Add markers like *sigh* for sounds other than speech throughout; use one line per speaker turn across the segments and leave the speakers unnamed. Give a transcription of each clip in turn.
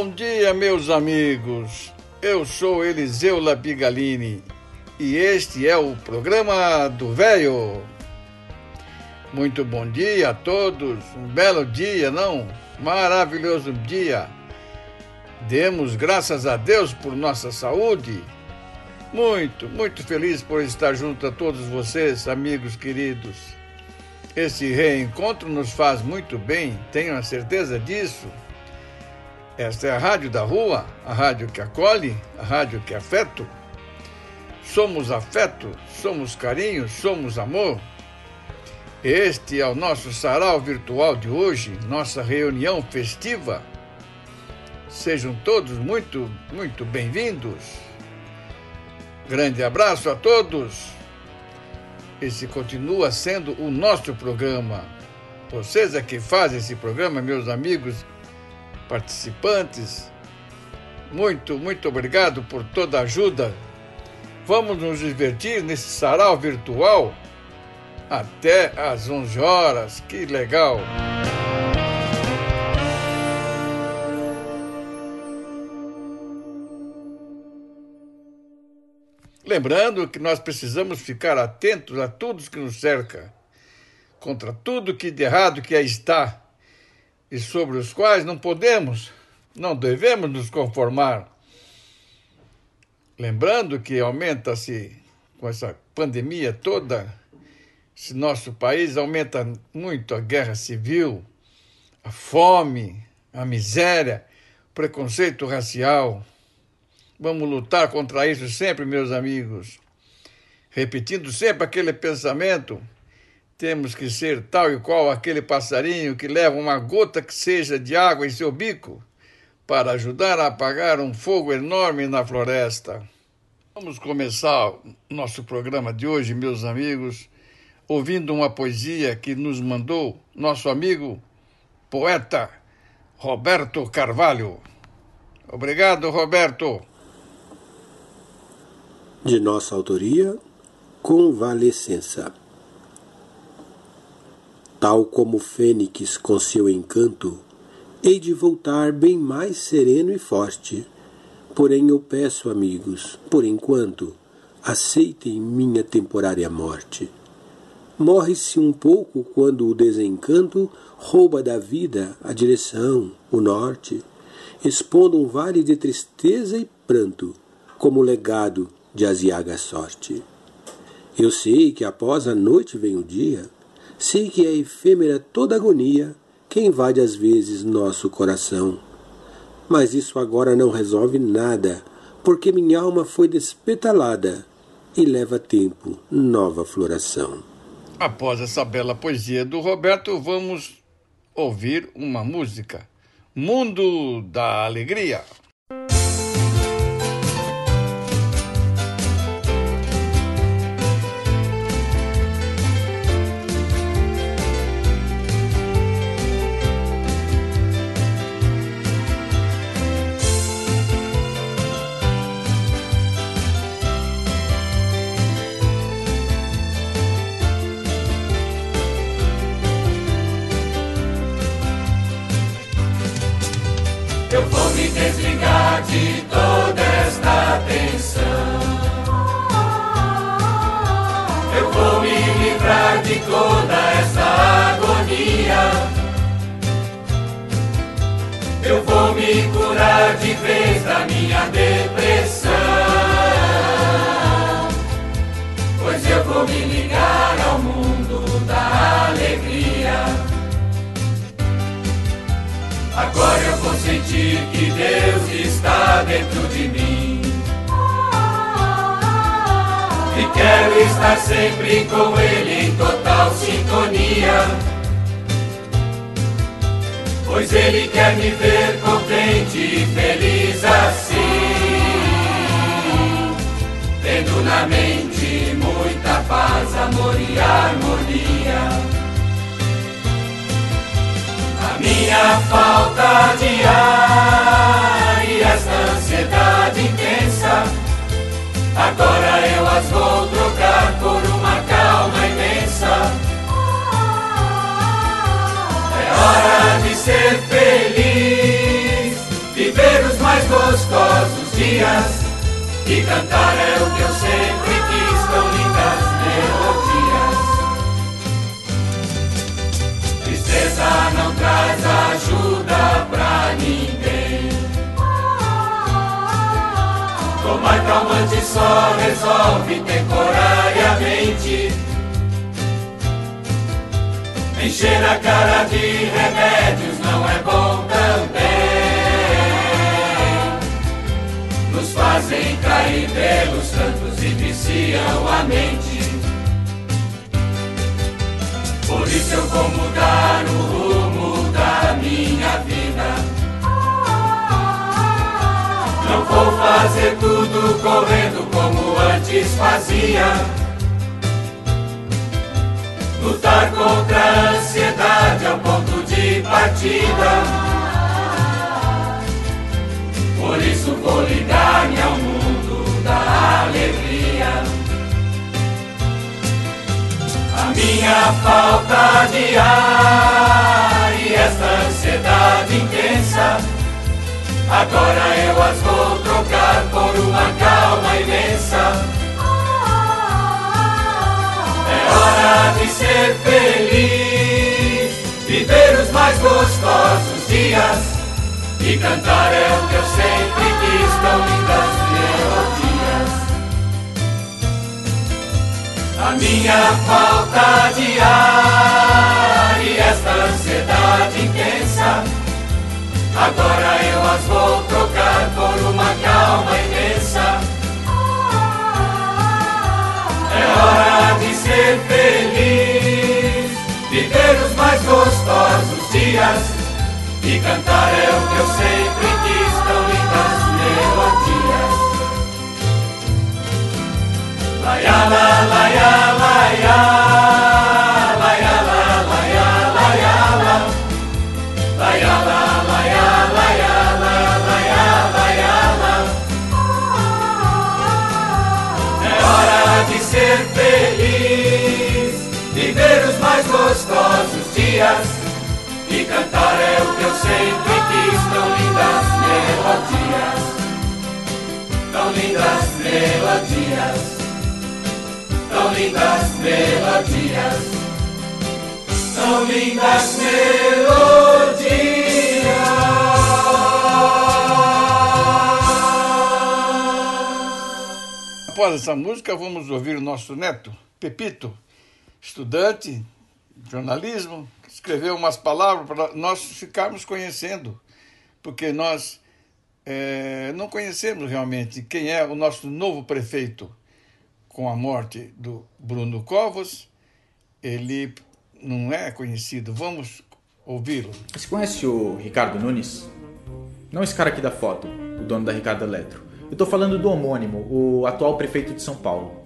Bom dia, meus amigos. Eu sou Eliseu Lapigalini e este é o programa do Velho. Muito bom dia a todos. Um belo dia, não? Maravilhoso dia. Demos graças a Deus por nossa saúde. Muito, muito feliz por estar junto a todos vocês, amigos queridos. Esse reencontro nos faz muito bem, tenho a certeza disso. Esta é a Rádio da Rua, a rádio que acolhe, a rádio que é afeto. Somos afeto, somos carinho, somos amor. Este é o nosso sarau virtual de hoje, nossa reunião festiva. Sejam todos muito, muito bem-vindos. Grande abraço a todos. Esse continua sendo o nosso programa. Vocês é que fazem esse programa, meus amigos participantes. Muito, muito obrigado por toda a ajuda. Vamos nos divertir nesse sarau virtual até às 11 horas. Que legal! Lembrando que nós precisamos ficar atentos a tudo que nos cerca, contra tudo que de errado que aí está e sobre os quais não podemos, não devemos nos conformar. Lembrando que aumenta-se com essa pandemia toda, esse nosso país aumenta muito a guerra civil, a fome, a miséria, o preconceito racial. Vamos lutar contra isso sempre, meus amigos. Repetindo sempre aquele pensamento temos que ser tal e qual aquele passarinho que leva uma gota que seja de água em seu bico para ajudar a apagar um fogo enorme na floresta. Vamos começar nosso programa de hoje, meus amigos, ouvindo uma poesia que nos mandou nosso amigo poeta Roberto Carvalho. Obrigado, Roberto.
De nossa autoria, Convalescença. Tal como fênix com seu encanto, hei de voltar bem mais sereno e forte. Porém eu peço, amigos, por enquanto, aceitem minha temporária morte. Morre-se um pouco quando o desencanto rouba da vida a direção, o norte, expondo um vale de tristeza e pranto, como legado de aziaga sorte. Eu sei que após a noite vem o dia, Sei que é efêmera toda agonia que invade às vezes nosso coração. Mas isso agora não resolve nada, porque minha alma foi despetalada e leva tempo nova floração.
Após essa bela poesia do Roberto, vamos ouvir uma música. Mundo da Alegria.
De toda esta tensão. Eu vou me livrar de toda essa agonia. Eu vou me curar de vez da minha depressão. Pois eu vou me ligar ao mundo da alegria. Agora eu vou sentir que Deus está dentro de mim. E Quero estar sempre com Ele em total sintonia. Pois Ele quer me ver contente e feliz assim. Tendo na mente muita paz, amor e harmonia minha falta de ar Agora eu as vou trocar por uma calma imensa. É hora de ser feliz, viver os mais gostosos dias e cantar é o que eu sempre quis, tão lindas melodias. Tristeza não traz ajuda pra ninguém. Tomar calmante só resolve temporariamente. Encher a cara de remédios não é bom também. Nos fazem cair pelos cantos e viciam a mente. Por isso eu vou mudar o rumo da minha vida. Não vou fazer tudo correndo como antes fazia. Lutar contra a ansiedade ao ponto de partida. Por isso vou ligar-me ao mundo da alegria minha falta de ar e esta ansiedade intensa. Agora eu as vou trocar por uma calma imensa. É hora de ser feliz, viver os mais gostosos dias e cantar é o que eu sempre quis, tão lindas melodias a minha falta de ar e esta ansiedade intensa. Agora eu as vou trocar por uma calma imensa. É hora de ser feliz, viver os mais gostosos dias e cantar é o que eu sempre quis, tão lindas melodias. La ya la la ya sempre quis. Tão lindas melodias, tão lindas melodias tão lindas melodias, tão lindas melodias.
Após essa música, vamos ouvir o nosso neto, Pepito, estudante jornalismo, escreveu umas palavras para nós ficarmos conhecendo, porque nós é, não conhecemos realmente quem é o nosso novo prefeito com a morte do Bruno Covas, ele não é conhecido. Vamos ouvi-lo.
Você conhece o Ricardo Nunes? Não esse cara aqui da foto, o dono da Ricardo Eletro. Eu estou falando do homônimo, o atual prefeito de São Paulo.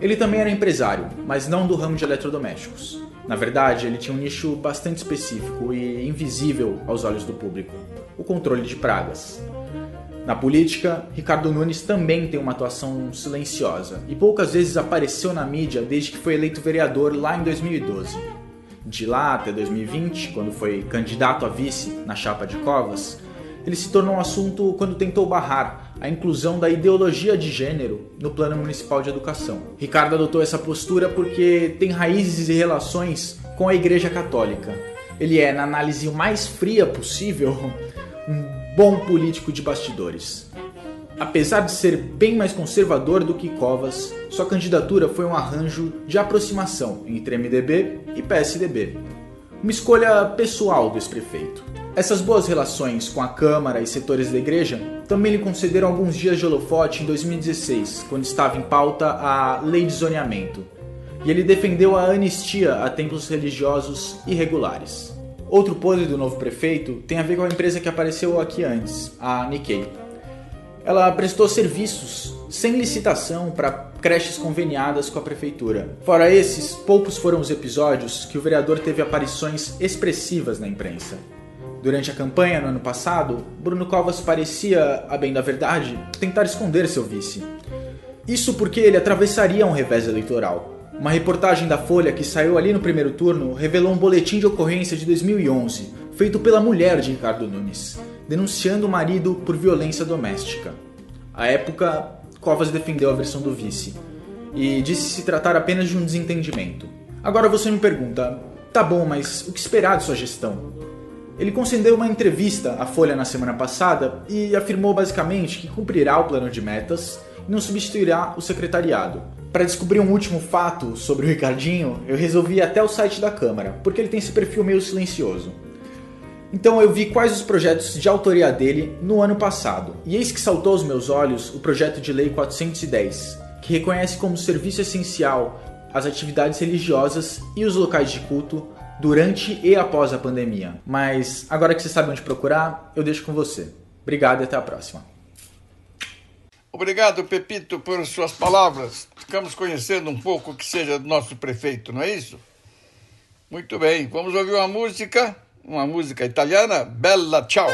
Ele também era empresário, mas não do ramo de eletrodomésticos. Na verdade, ele tinha um nicho bastante específico e invisível aos olhos do público: o controle de pragas. Na política, Ricardo Nunes também tem uma atuação silenciosa e poucas vezes apareceu na mídia desde que foi eleito vereador lá em 2012. De lá até 2020, quando foi candidato a vice na chapa de Covas, ele se tornou um assunto quando tentou barrar a inclusão da ideologia de gênero no Plano Municipal de Educação. Ricardo adotou essa postura porque tem raízes e relações com a Igreja Católica. Ele é, na análise mais fria possível, um bom político de bastidores. Apesar de ser bem mais conservador do que Covas, sua candidatura foi um arranjo de aproximação entre MDB e PSDB. Uma escolha pessoal do ex-prefeito. Essas boas relações com a Câmara e setores da igreja também lhe concederam alguns dias de holofote em 2016, quando estava em pauta a Lei de Zoneamento, e ele defendeu a anistia a templos religiosos irregulares. Outro podre do novo prefeito tem a ver com a empresa que apareceu aqui antes, a Nikkei. Ela prestou serviços sem licitação para creches conveniadas com a prefeitura. Fora esses, poucos foram os episódios que o vereador teve aparições expressivas na imprensa. Durante a campanha no ano passado, Bruno Covas parecia, a bem da verdade, tentar esconder seu vice. Isso porque ele atravessaria um revés eleitoral. Uma reportagem da Folha que saiu ali no primeiro turno revelou um boletim de ocorrência de 2011, feito pela mulher de Ricardo Nunes, denunciando o marido por violência doméstica. À época, Covas defendeu a versão do vice e disse se tratar apenas de um desentendimento. Agora você me pergunta, tá bom, mas o que esperar de sua gestão? Ele concedeu uma entrevista à Folha na semana passada e afirmou basicamente que cumprirá o plano de metas e não substituirá o secretariado, para descobrir um último fato sobre o Ricardinho, eu resolvi ir até o site da Câmara, porque ele tem esse perfil meio silencioso. Então eu vi quais os projetos de autoria dele no ano passado, e eis que saltou aos meus olhos o projeto de lei 410, que reconhece como serviço essencial as atividades religiosas e os locais de culto durante e após a pandemia. Mas agora que você sabe onde procurar, eu deixo com você. Obrigado e até a próxima.
Obrigado, Pepito, por suas palavras. Ficamos conhecendo um pouco o que seja do nosso prefeito, não é isso? Muito bem, vamos ouvir uma música, uma música italiana, Bella Ciao.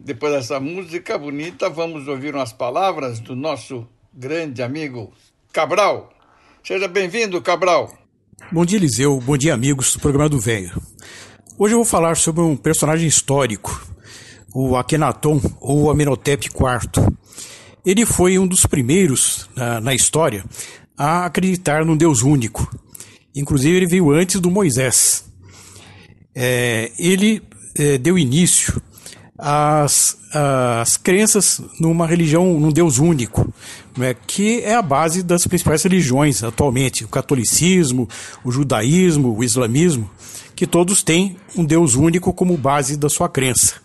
Depois dessa música bonita, vamos ouvir umas palavras do nosso grande amigo Cabral. Seja bem-vindo, Cabral.
Bom dia, Eliseu. Bom dia, amigos do programa do Velho. Hoje eu vou falar sobre um personagem histórico, o Akhenaton, ou Amenhotep IV. Ele foi um dos primeiros na, na história a acreditar num Deus único. Inclusive, ele veio antes do Moisés. É, ele é, deu início as, as crenças numa religião, num Deus único, né, que é a base das principais religiões atualmente, o catolicismo, o judaísmo, o islamismo, que todos têm um Deus único como base da sua crença.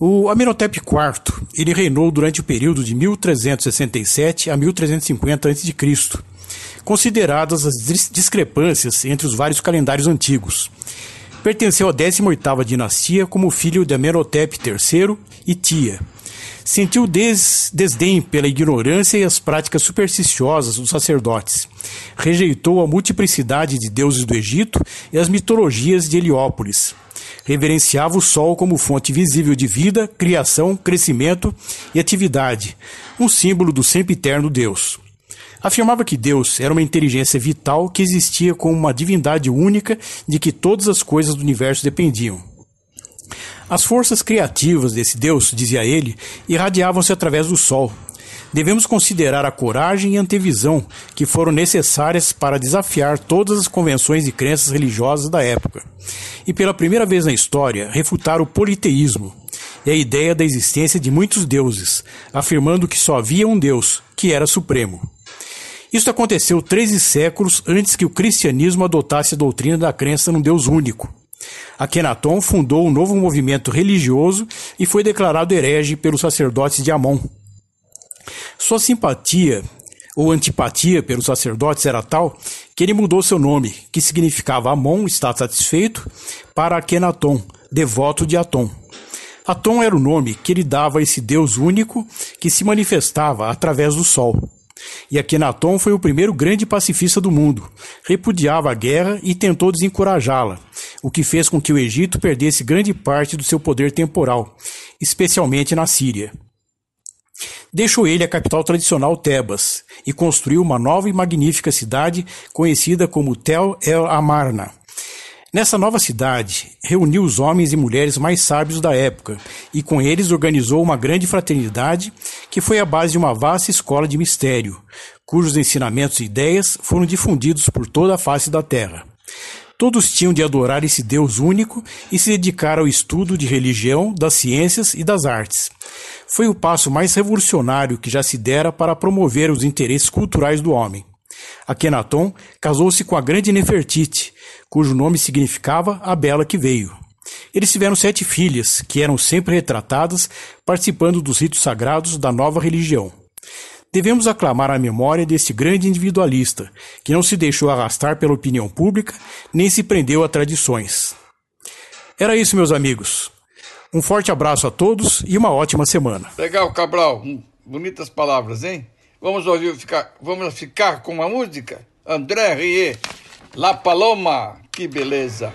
O Amenhotep IV ele reinou durante o período de 1367 a 1350 a.C., consideradas as discrepâncias entre os vários calendários antigos. Pertenceu à 18ª dinastia como filho de Amenhotep III e tia. Sentiu des desdém pela ignorância e as práticas supersticiosas dos sacerdotes. Rejeitou a multiplicidade de deuses do Egito e as mitologias de Heliópolis. Reverenciava o sol como fonte visível de vida, criação, crescimento e atividade, um símbolo do sempre eterno Deus. Afirmava que Deus era uma inteligência vital que existia como uma divindade única de que todas as coisas do universo dependiam. As forças criativas desse Deus, dizia ele, irradiavam-se através do sol. Devemos considerar a coragem e antevisão que foram necessárias para desafiar todas as convenções e crenças religiosas da época. E pela primeira vez na história, refutar o politeísmo e a ideia da existência de muitos deuses, afirmando que só havia um Deus, que era supremo. Isso aconteceu 13 séculos antes que o cristianismo adotasse a doutrina da crença num Deus único. Akhenaton fundou um novo movimento religioso e foi declarado herege pelos sacerdotes de Amon. Sua simpatia ou antipatia pelos sacerdotes era tal que ele mudou seu nome, que significava Amon, está satisfeito, para Akhenaton, devoto de Atom. Atom era o nome que ele dava a esse Deus único que se manifestava através do sol. E Akhenaton foi o primeiro grande pacifista do mundo. Repudiava a guerra e tentou desencorajá-la, o que fez com que o Egito perdesse grande parte do seu poder temporal, especialmente na Síria. Deixou ele a capital tradicional Tebas e construiu uma nova e magnífica cidade conhecida como Tel El Amarna. Nessa nova cidade, reuniu os homens e mulheres mais sábios da época e com eles organizou uma grande fraternidade que foi a base de uma vasta escola de mistério, cujos ensinamentos e ideias foram difundidos por toda a face da terra. Todos tinham de adorar esse Deus único e se dedicar ao estudo de religião, das ciências e das artes. Foi o passo mais revolucionário que já se dera para promover os interesses culturais do homem. Akhenaton casou-se com a grande Nefertiti, cujo nome significava a bela que veio. Eles tiveram sete filhas, que eram sempre retratadas participando dos ritos sagrados da nova religião. Devemos aclamar a memória desse grande individualista, que não se deixou arrastar pela opinião pública, nem se prendeu a tradições. Era isso, meus amigos. Um forte abraço a todos e uma ótima semana.
Legal, Cabral. Bonitas palavras, hein? Vamos ouvir, ficar, vamos ficar com uma música? André Rie, La Paloma, que beleza!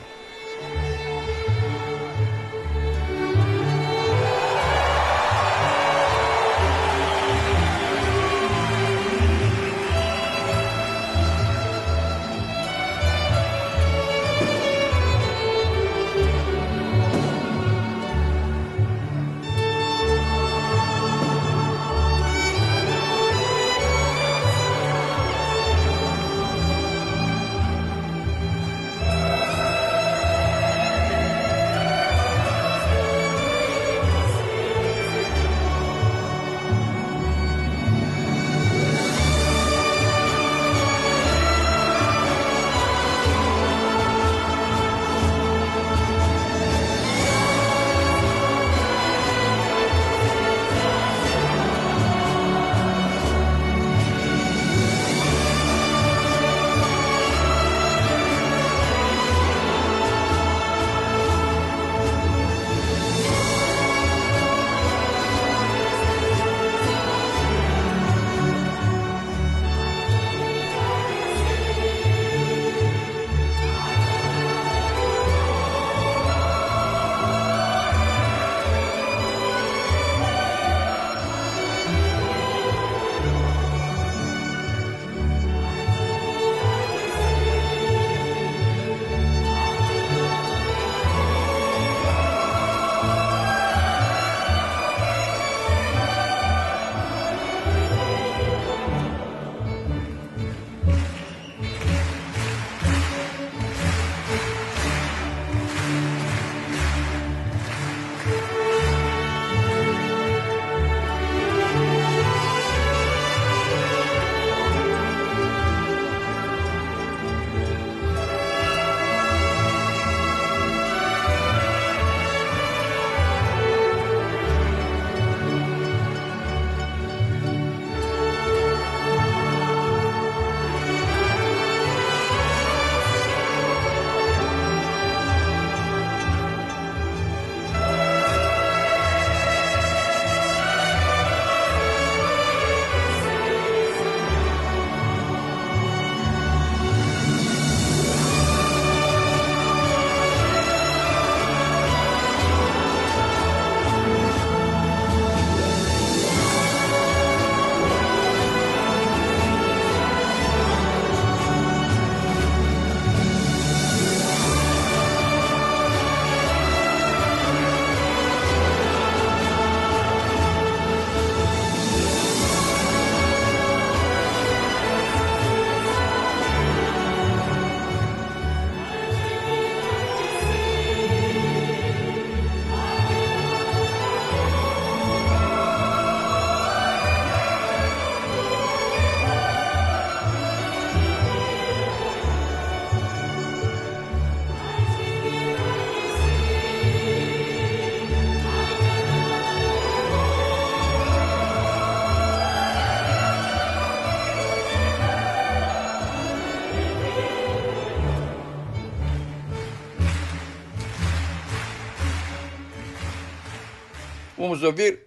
Vamos ouvir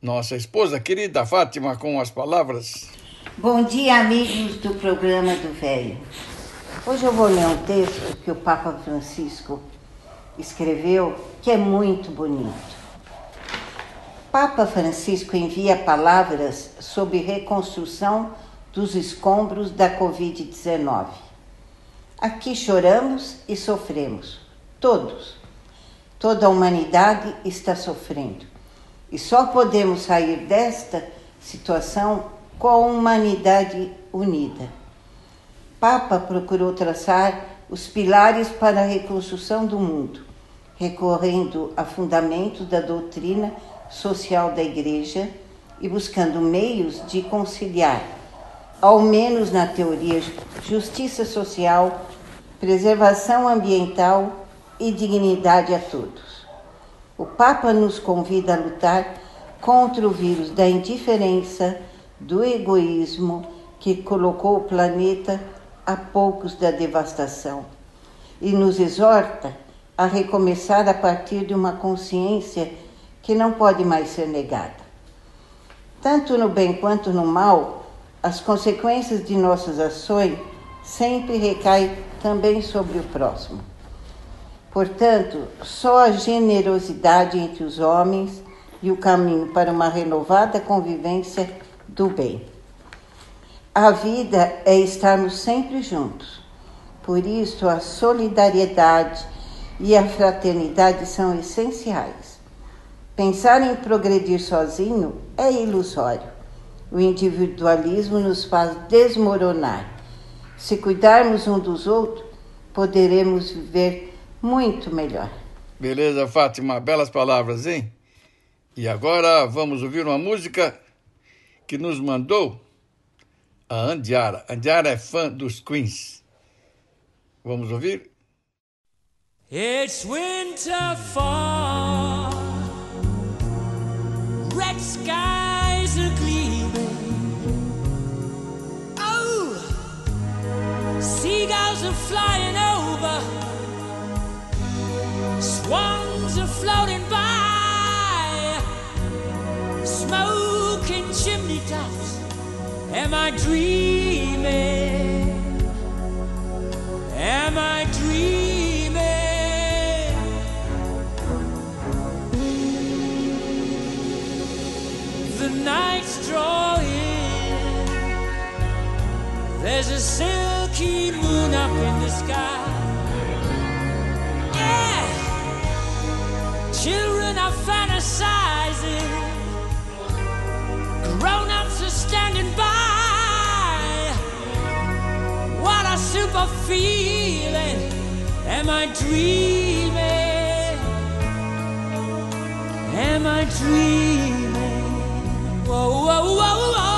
nossa esposa querida Fátima com as palavras.
Bom dia, amigos do programa do Velho. Hoje eu vou ler um texto que o Papa Francisco escreveu que é muito bonito. Papa Francisco envia palavras sobre reconstrução dos escombros da Covid-19. Aqui choramos e sofremos, todos. Toda a humanidade está sofrendo. E só podemos sair desta situação com a humanidade unida. Papa procurou traçar os pilares para a reconstrução do mundo, recorrendo a fundamentos da doutrina social da Igreja e buscando meios de conciliar, ao menos na teoria, justiça social, preservação ambiental e dignidade a todos. O Papa nos convida a lutar contra o vírus da indiferença, do egoísmo que colocou o planeta a poucos da devastação e nos exorta a recomeçar a partir de uma consciência que não pode mais ser negada. Tanto no bem quanto no mal, as consequências de nossas ações sempre recaem também sobre o próximo. Portanto, só a generosidade entre os homens e o caminho para uma renovada convivência do bem. A vida é estarmos sempre juntos. Por isso, a solidariedade e a fraternidade são essenciais. Pensar em progredir sozinho é ilusório. O individualismo nos faz desmoronar. Se cuidarmos um dos outros, poderemos viver muito melhor.
Beleza, Fátima, belas palavras, hein? E agora vamos ouvir uma música que nos mandou a Andiara. Andiara é fã dos Queens. Vamos ouvir?
It's winter fall, red skies are gleaming. Oh, seagulls are flying over, swans are floating by, smoking chimney tops. Am I dreaming? Am I dreaming? The night's drawing. There's a silky moon up in the sky. Yeah, children are fantasizing. Grown ups are standing by. What a super feeling. Am I dreaming? Am I dreaming? Whoa, whoa, whoa, whoa.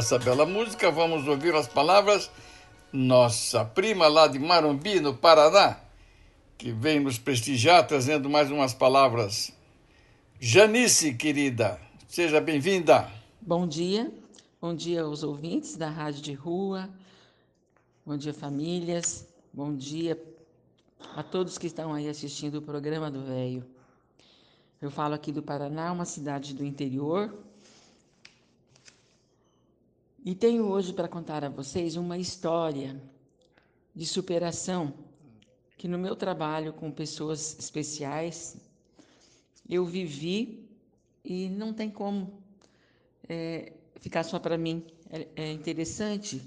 Essa bela música, vamos ouvir as palavras nossa prima lá de Marumbi, no Paraná, que vem nos prestigiar trazendo mais umas palavras. Janice, querida, seja bem-vinda.
Bom dia, bom dia aos ouvintes da Rádio de Rua, bom dia famílias, bom dia a todos que estão aí assistindo o programa do Velho. Eu falo aqui do Paraná, uma cidade do interior, e tenho hoje para contar a vocês uma história de superação que no meu trabalho com pessoas especiais eu vivi e não tem como é, ficar só para mim. É, é interessante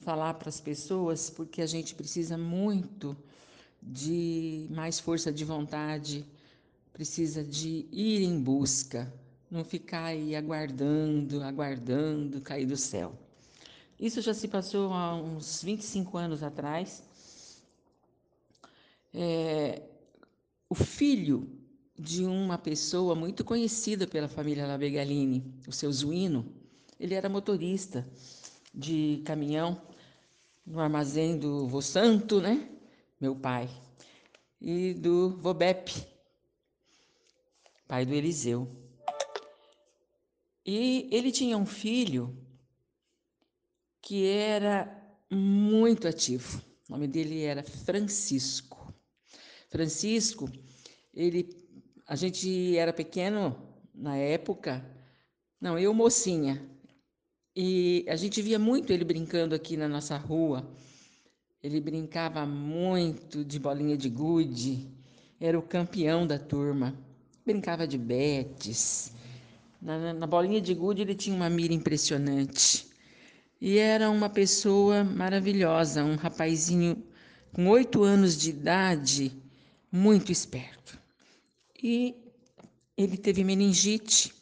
falar para as pessoas porque a gente precisa muito de mais força de vontade, precisa de ir em busca, não ficar aí aguardando, aguardando cair do céu. Isso já se passou há uns 25 anos atrás. É, o filho de uma pessoa muito conhecida pela família Labegalini, o seu Zuino, ele era motorista de caminhão no armazém do Vô Santo, né? Meu pai. E do Vobep, pai do Eliseu. E ele tinha um filho que era muito ativo. O nome dele era Francisco. Francisco, ele, a gente era pequeno na época, não, eu mocinha, e a gente via muito ele brincando aqui na nossa rua. Ele brincava muito de bolinha de gude, era o campeão da turma. Brincava de betes. Na, na bolinha de gude ele tinha uma mira impressionante. E era uma pessoa maravilhosa, um rapazinho com oito anos de idade, muito esperto. E ele teve meningite.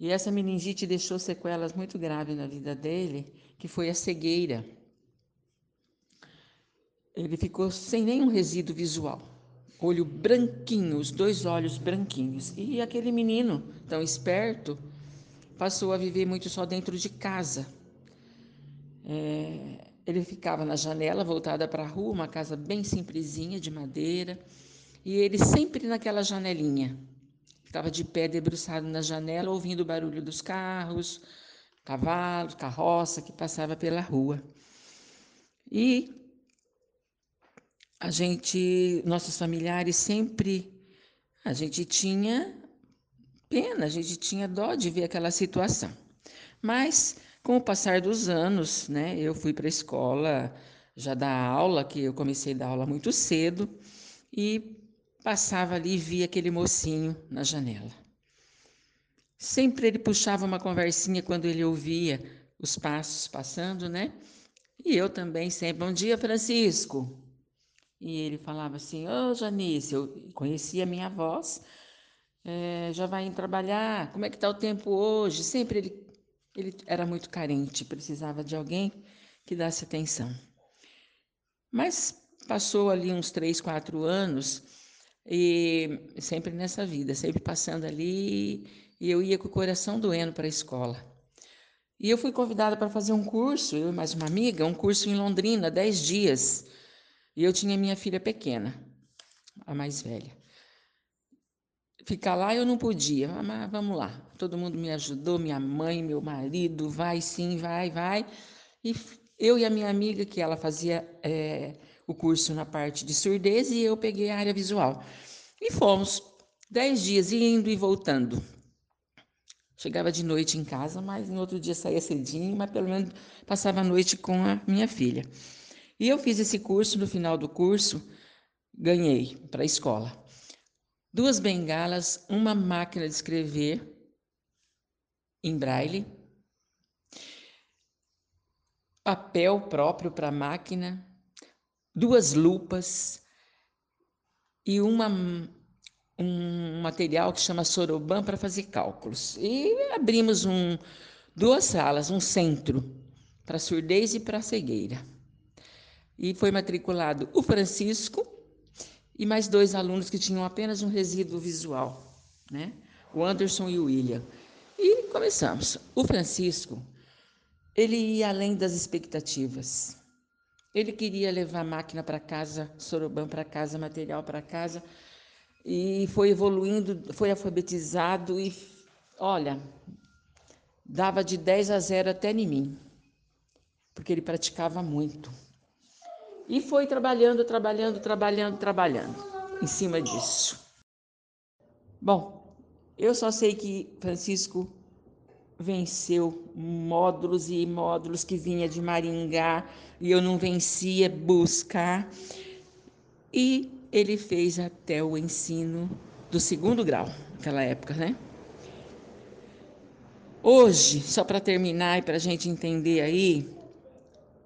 E essa meningite deixou sequelas muito graves na vida dele, que foi a cegueira. Ele ficou sem nenhum resíduo visual. Olho branquinho, os dois olhos branquinhos. E aquele menino, tão esperto, passou a viver muito só dentro de casa. É, ele ficava na janela, voltada para a rua, uma casa bem simplesinha, de madeira, e ele sempre naquela janelinha. Ficava de pé, debruçado na janela, ouvindo o barulho dos carros, cavalos, carroça que passava pela rua. E a gente, nossos familiares sempre, a gente tinha pena, a gente tinha dó de ver aquela situação. Mas com o passar dos anos, né, eu fui para a escola já dar aula, que eu comecei a dar aula muito cedo, e passava ali e via aquele mocinho na janela. Sempre ele puxava uma conversinha quando ele ouvia os passos passando, né? E eu também sempre, bom dia, Francisco. E ele falava assim, ô oh, Janice, eu conhecia a minha voz, é, já vai trabalhar, como é que está o tempo hoje? Sempre ele, ele era muito carente, precisava de alguém que desse atenção. Mas passou ali uns três, quatro anos, e sempre nessa vida, sempre passando ali, e eu ia com o coração doendo para a escola. E eu fui convidada para fazer um curso, eu e mais uma amiga, um curso em Londrina, dez dias. E eu tinha minha filha pequena, a mais velha. Ficar lá eu não podia, mas vamos lá. Todo mundo me ajudou, minha mãe, meu marido, vai sim, vai, vai. E eu e a minha amiga, que ela fazia é, o curso na parte de surdez, e eu peguei a área visual. E fomos dez dias indo e voltando. Chegava de noite em casa, mas no outro dia saía cedinho, mas pelo menos passava a noite com a minha filha. E eu fiz esse curso, no final do curso, ganhei para a escola. Duas bengalas, uma máquina de escrever em braille, papel próprio para a máquina, duas lupas e uma um material que chama Soroban para fazer cálculos. E abrimos um, duas salas, um centro para surdez e para cegueira. E foi matriculado o Francisco e mais dois alunos que tinham apenas um resíduo visual, né? O Anderson e o William. E começamos. O Francisco, ele ia além das expectativas. Ele queria levar máquina para casa, Soroban para casa, material para casa e foi evoluindo, foi alfabetizado e, olha, dava de 10 a 0 até em mim, porque ele praticava muito. E foi trabalhando, trabalhando, trabalhando, trabalhando em cima disso. Bom, eu só sei que Francisco venceu módulos e módulos que vinha de Maringá e eu não vencia buscar. E ele fez até o ensino do segundo grau, naquela época, né? Hoje, só para terminar e para a gente entender aí,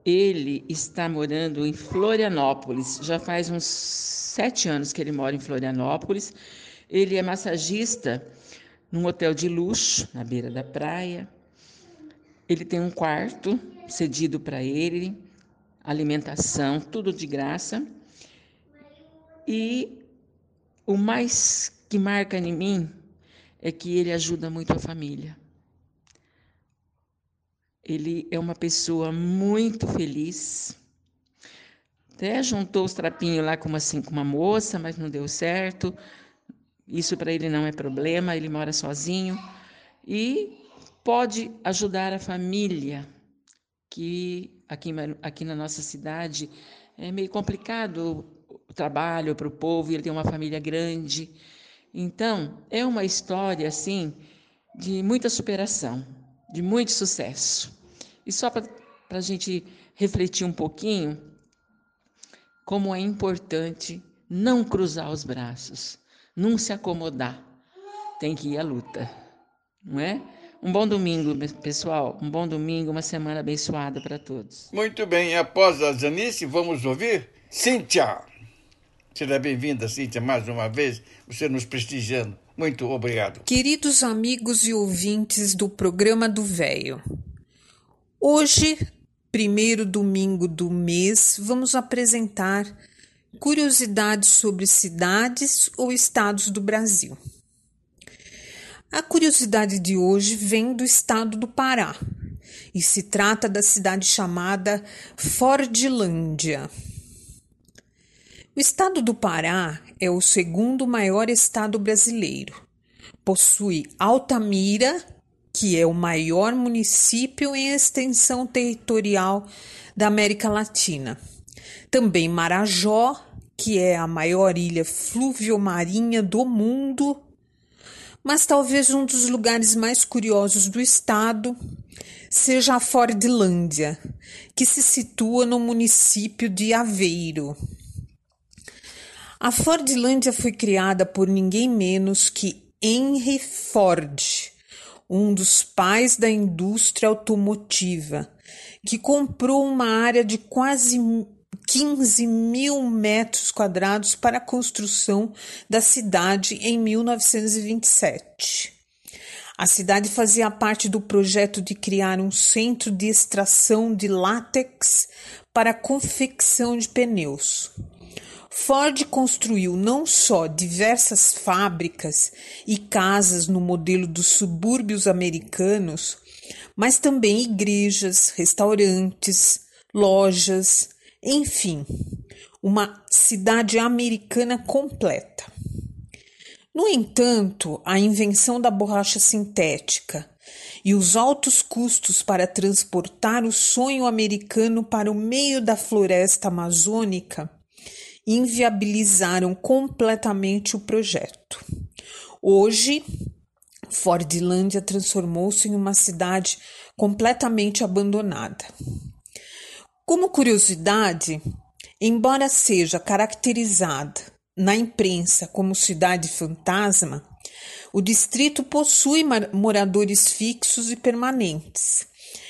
ele está morando em Florianópolis. Já faz uns sete anos que ele mora em Florianópolis. Ele é massagista num hotel de luxo, na beira da praia. Ele tem um quarto cedido para ele, alimentação, tudo de graça. E o mais que marca em mim é que ele ajuda muito a família. Ele é uma pessoa muito feliz. Até juntou os trapinhos lá como assim com uma moça, mas não deu certo. Isso para ele não é problema, ele mora sozinho e pode ajudar a família, que aqui, aqui na nossa cidade é meio complicado o trabalho para o povo, ele tem uma família grande. Então, é uma história assim de muita superação, de muito sucesso. E só para a gente refletir um pouquinho, como é importante não cruzar os braços, não se acomodar, tem que ir à luta, não é? Um bom domingo, pessoal. Um bom domingo, uma semana abençoada para todos.
Muito bem, após a Janice, vamos ouvir Cíntia. Seja bem-vinda, Cíntia, mais uma vez, você nos prestigiando. Muito obrigado.
Queridos amigos e ouvintes do programa do Véio, hoje, primeiro domingo do mês, vamos apresentar curiosidades sobre cidades ou estados do Brasil. A curiosidade de hoje vem do estado do Pará e se trata da cidade chamada Fordlândia. O estado do Pará é o segundo maior estado brasileiro. Possui Altamira, que é o maior município em extensão territorial da América Latina. Também Marajó, que é a maior ilha fluviomarinha do mundo. Mas talvez um dos lugares mais curiosos do estado seja a Fordlândia, que se situa no município de Aveiro. A Fordlândia foi criada por ninguém menos que Henry Ford, um dos pais da indústria automotiva, que comprou uma área de quase 15 mil metros quadrados para a construção da cidade em 1927. A cidade fazia parte do projeto de criar um centro de extração de látex para confecção de pneus. Ford construiu não só diversas fábricas e casas no modelo dos subúrbios americanos, mas também igrejas, restaurantes, lojas, enfim, uma cidade americana completa. No entanto, a invenção da borracha sintética e os altos custos para transportar o sonho americano para o meio da floresta amazônica inviabilizaram completamente o projeto. Hoje, Fordlândia transformou-se em uma cidade completamente abandonada. Como curiosidade, embora seja caracterizada na imprensa como cidade fantasma, o distrito possui moradores fixos e permanentes.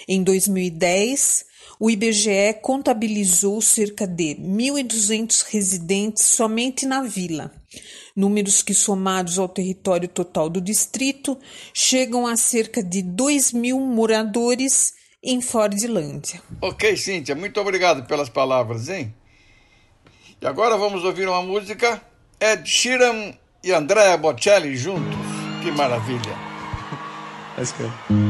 Em 2010, o IBGE contabilizou cerca de 1.200 residentes somente na vila, números que, somados ao território total do distrito, chegam a cerca de 2 mil moradores em Fordlândia.
Ok, Cíntia, muito obrigado pelas palavras, hein? E agora vamos ouvir uma música Ed Sheeran e Andrea Bocelli juntos. Que maravilha! *laughs*
That's good.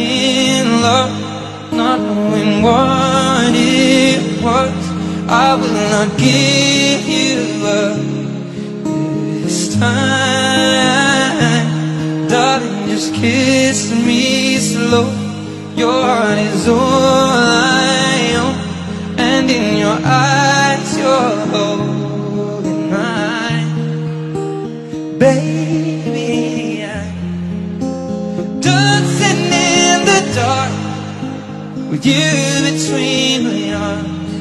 in love, not knowing what it was. I will not give you up this time, darling. Just kiss me slow. Your heart is all I own, and in your eyes, you're holding with you between my arms,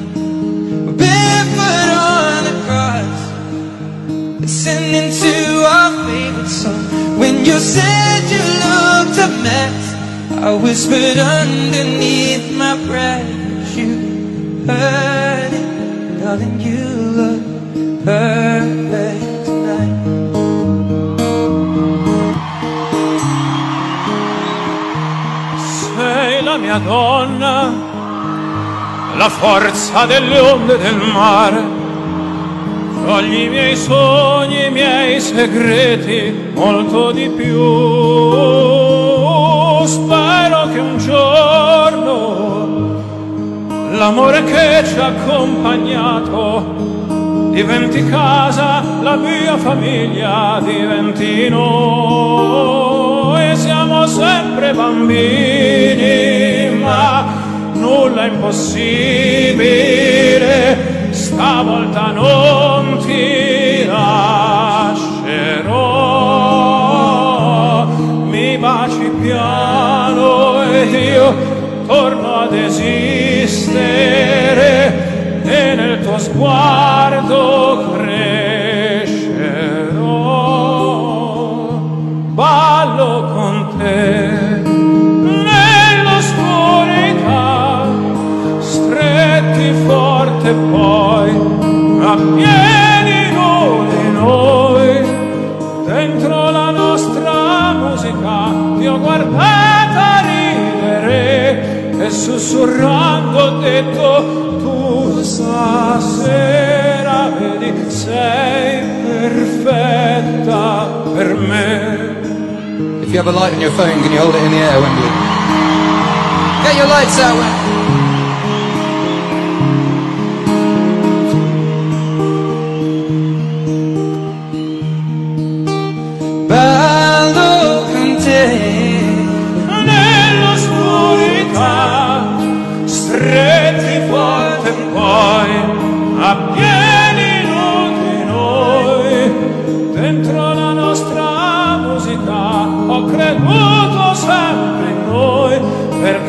barefoot on the grass, listening to our favorite song. When you said you looked a mess, I whispered underneath my breath. You heard it, darling. You look perfect
donna, la forza delle onde del mare. Togli i miei sogni, i miei segreti, molto di più. Spero che un giorno l'amore che ci ha accompagnato diventi casa, la mia famiglia diventi noi. Siamo sempre bambini, ma nulla impossibile. Stavolta non ti lascerò. Mi baci piano e io torno ad esistere e nel tuo sguardo appieni nu di noi, dentro la nostra musica ti ho guardata ridere e sussurrando ho detto tu stasera vedi sei perfetta per me.
If you have a light on your phone, can you hold it in the air, Wembley? Get your lights out, Wembley.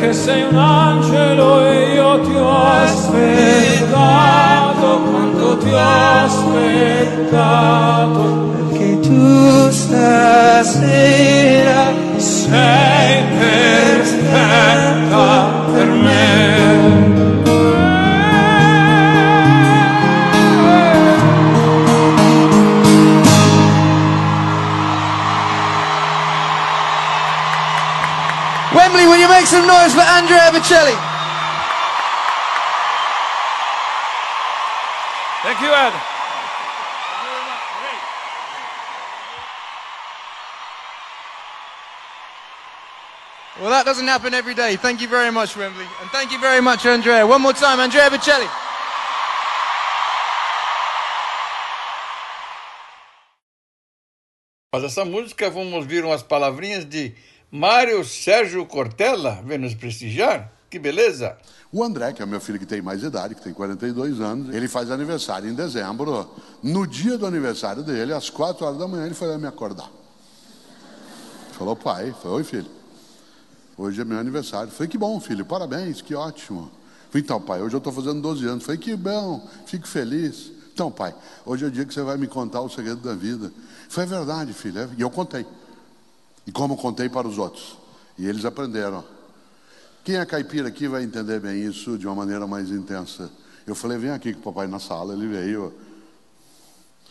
Perché sei un angelo e io ti ho aspettato, quanto ti ho aspettato,
perché tu stasera
sei perfetta
Andrea Bocelli.
Thank you, Ed.
Well, that doesn't happen every day. Thank you very much, Wembley. And thank you very much, Andrea. One more time, Andrea Bocelli.
Mas essa música, vamos ouvir umas palavrinhas de Mário Sérgio Cortella, vem nos prestigiar. Que beleza!
O André, que é meu filho que tem mais idade, que tem 42 anos, ele faz aniversário em dezembro. No dia do aniversário dele, às 4 horas da manhã, ele foi lá me acordar. Falou, pai, falei, oi filho, hoje é meu aniversário. Falei, que bom, filho, parabéns, que ótimo. Falei, então, pai, hoje eu estou fazendo 12 anos. Falei, que bom, fico feliz. Então, pai, hoje é o dia que você vai me contar o segredo da vida. Foi verdade, filho. É, e eu contei. E como contei para os outros. E eles aprenderam. Quem é caipira aqui vai entender bem isso de uma maneira mais intensa. Eu falei, vem aqui com o papai na sala. Ele veio.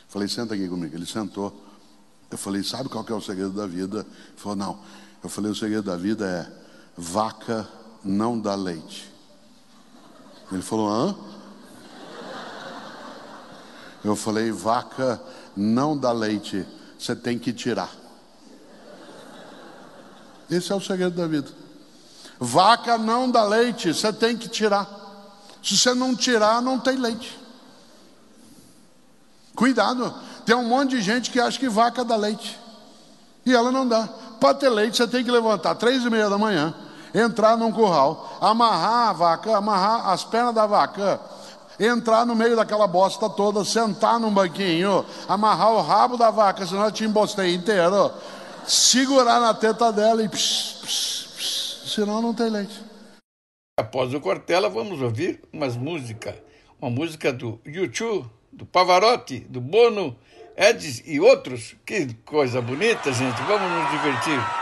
Falei, senta aqui comigo. Ele sentou. Eu falei, sabe qual que é o segredo da vida? Ele falou, não. Eu falei, o segredo da vida é vaca não dá leite. Ele falou, hã? Eu falei, vaca não dá leite, você tem que tirar. Esse é o segredo da vida. Vaca não dá leite, você tem que tirar. Se você não tirar, não tem leite. Cuidado, tem um monte de gente que acha que vaca dá leite. E ela não dá. Para ter leite, você tem que levantar três e meia da manhã, entrar num curral, amarrar a vaca, amarrar as pernas da vaca, entrar no meio daquela bosta toda, sentar num banquinho, amarrar o rabo da vaca, senão eu te embostei inteiro, segurar na teta dela e psh, psh, psh, senão não tem leite.
Após o Cortella, vamos ouvir umas músicas. Uma música do YouTube, do Pavarotti, do Bono, Edis e outros. Que coisa bonita, gente. Vamos nos divertir.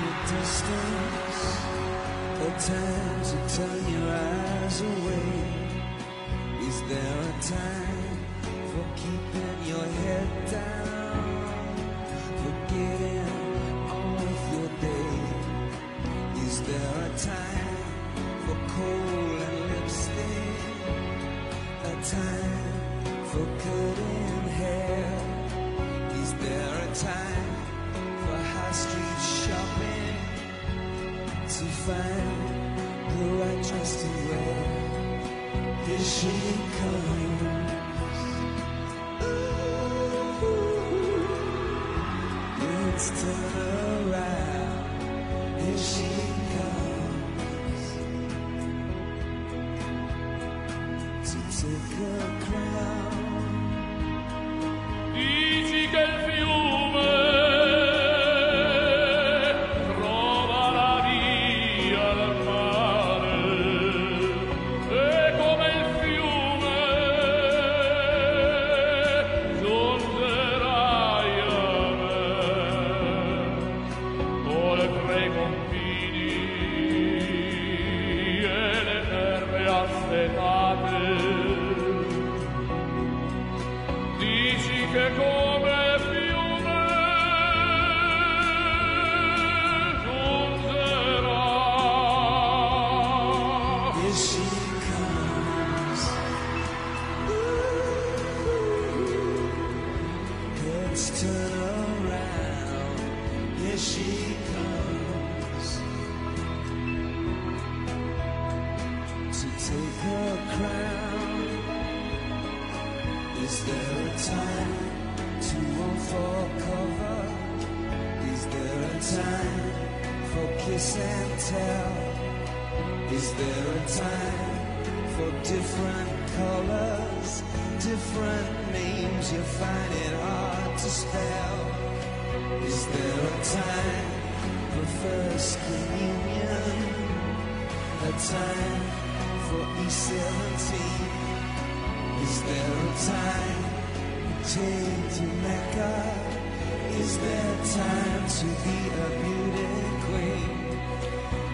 Your distance? A time to turn your eyes away? Is there a time for keeping your head down? For getting on with your day? Is there a time for coal and lipstick? A time for cutting hair? Is there a time for high street shopping to find the right dress to wear? Here she comes. Ooh, it's turn around. Here she comes to take her crown.
Che il fiume
Let's turn around. Here she comes to take her crown.
Is there a time to run for cover? Is there a time for kiss and tell? Is there a time for different colors, different names you find it hard to spell? Is there a time for first communion? A time for E17? Is there a time to take to Mecca? Is there a time to be a beauty queen?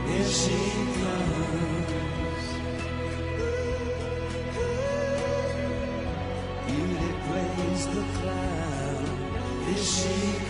Here she comes. She.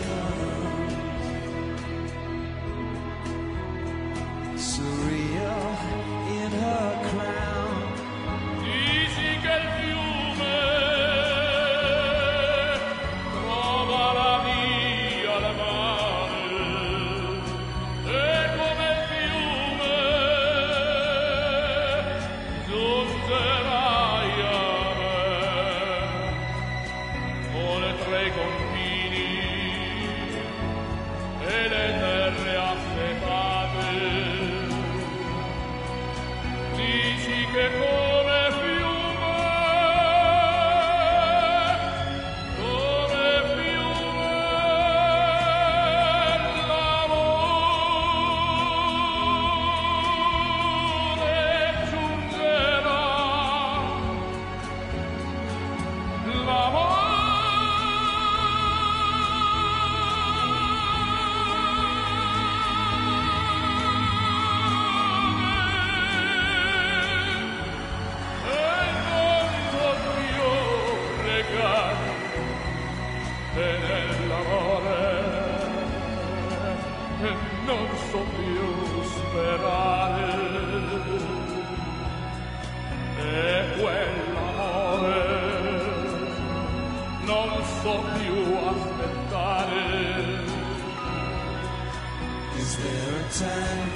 Time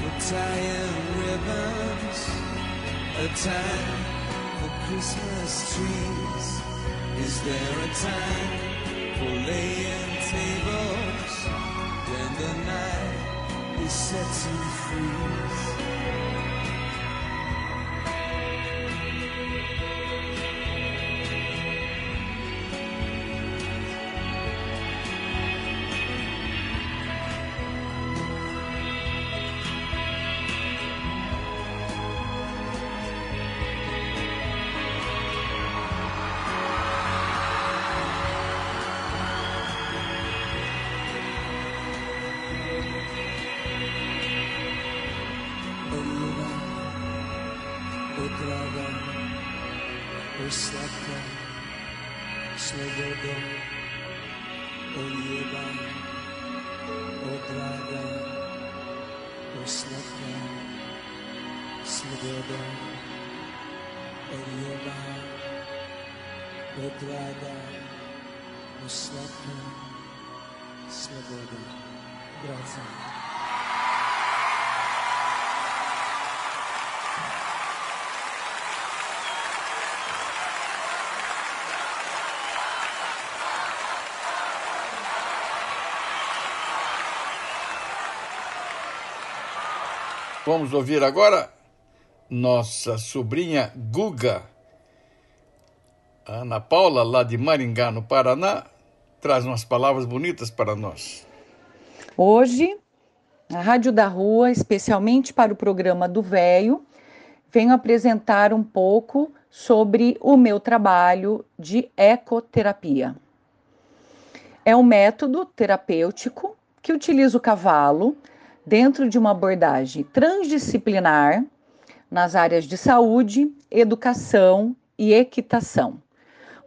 for tying ribbons? A time for Christmas trees? Is there a time for laying tables when the night is set to freeze?
Vamos ouvir agora nossa sobrinha Guga. Ana Paula, lá de Maringá, no Paraná, traz umas palavras bonitas para nós.
Hoje, a Rádio da Rua, especialmente para o programa do Véio, venho apresentar um pouco sobre o meu trabalho de ecoterapia. É um método terapêutico que utiliza o cavalo dentro de uma abordagem transdisciplinar nas áreas de saúde, educação e equitação,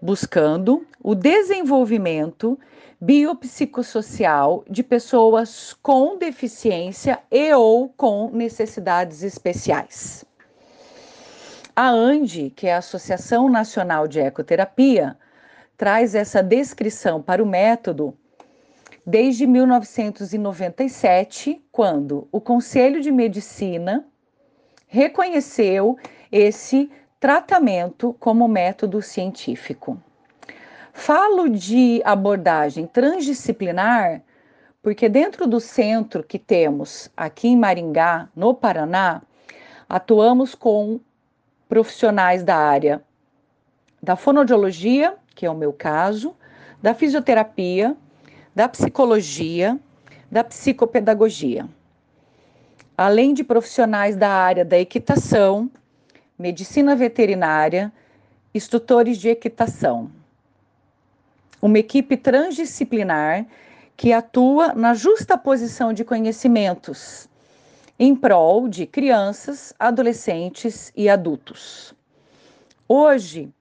buscando o desenvolvimento biopsicossocial de pessoas com deficiência e ou com necessidades especiais. A ANDE, que é a Associação Nacional de Ecoterapia, traz essa descrição para o método desde 1997, quando o Conselho de Medicina reconheceu esse tratamento como método científico. Falo de abordagem transdisciplinar porque dentro do centro que temos aqui em Maringá, no Paraná, atuamos com profissionais da área da fonoaudiologia, que é o meu caso, da fisioterapia, da psicologia, da psicopedagogia. Além de profissionais da área da equitação, medicina veterinária, instrutores de equitação. Uma equipe transdisciplinar que atua na justa posição de conhecimentos em prol de crianças, adolescentes e adultos. Hoje,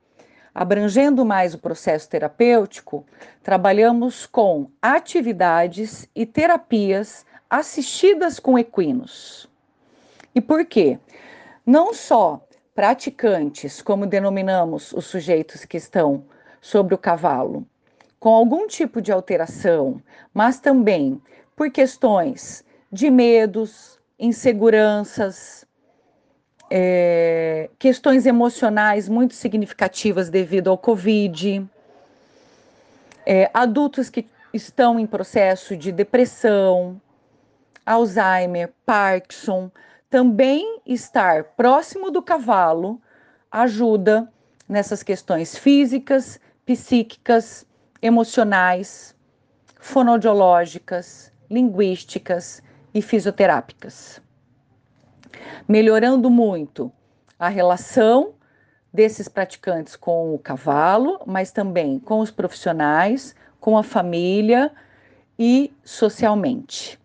abrangendo mais o processo terapêutico, trabalhamos com atividades e terapias assistidas com equinos. E por quê? Não só praticantes, como denominamos os sujeitos que estão sobre o cavalo, com algum tipo de alteração, mas também por questões de medos, inseguranças, é, questões emocionais muito significativas devido ao Covid, é, adultos que estão em processo de depressão, Alzheimer, Parkinson, também estar próximo do cavalo ajuda nessas questões físicas, psíquicas emocionais, fonoaudiológicas, linguísticas e fisioterápicas. Melhorando muito a relação desses praticantes com o cavalo, mas também com os profissionais, com a família e socialmente.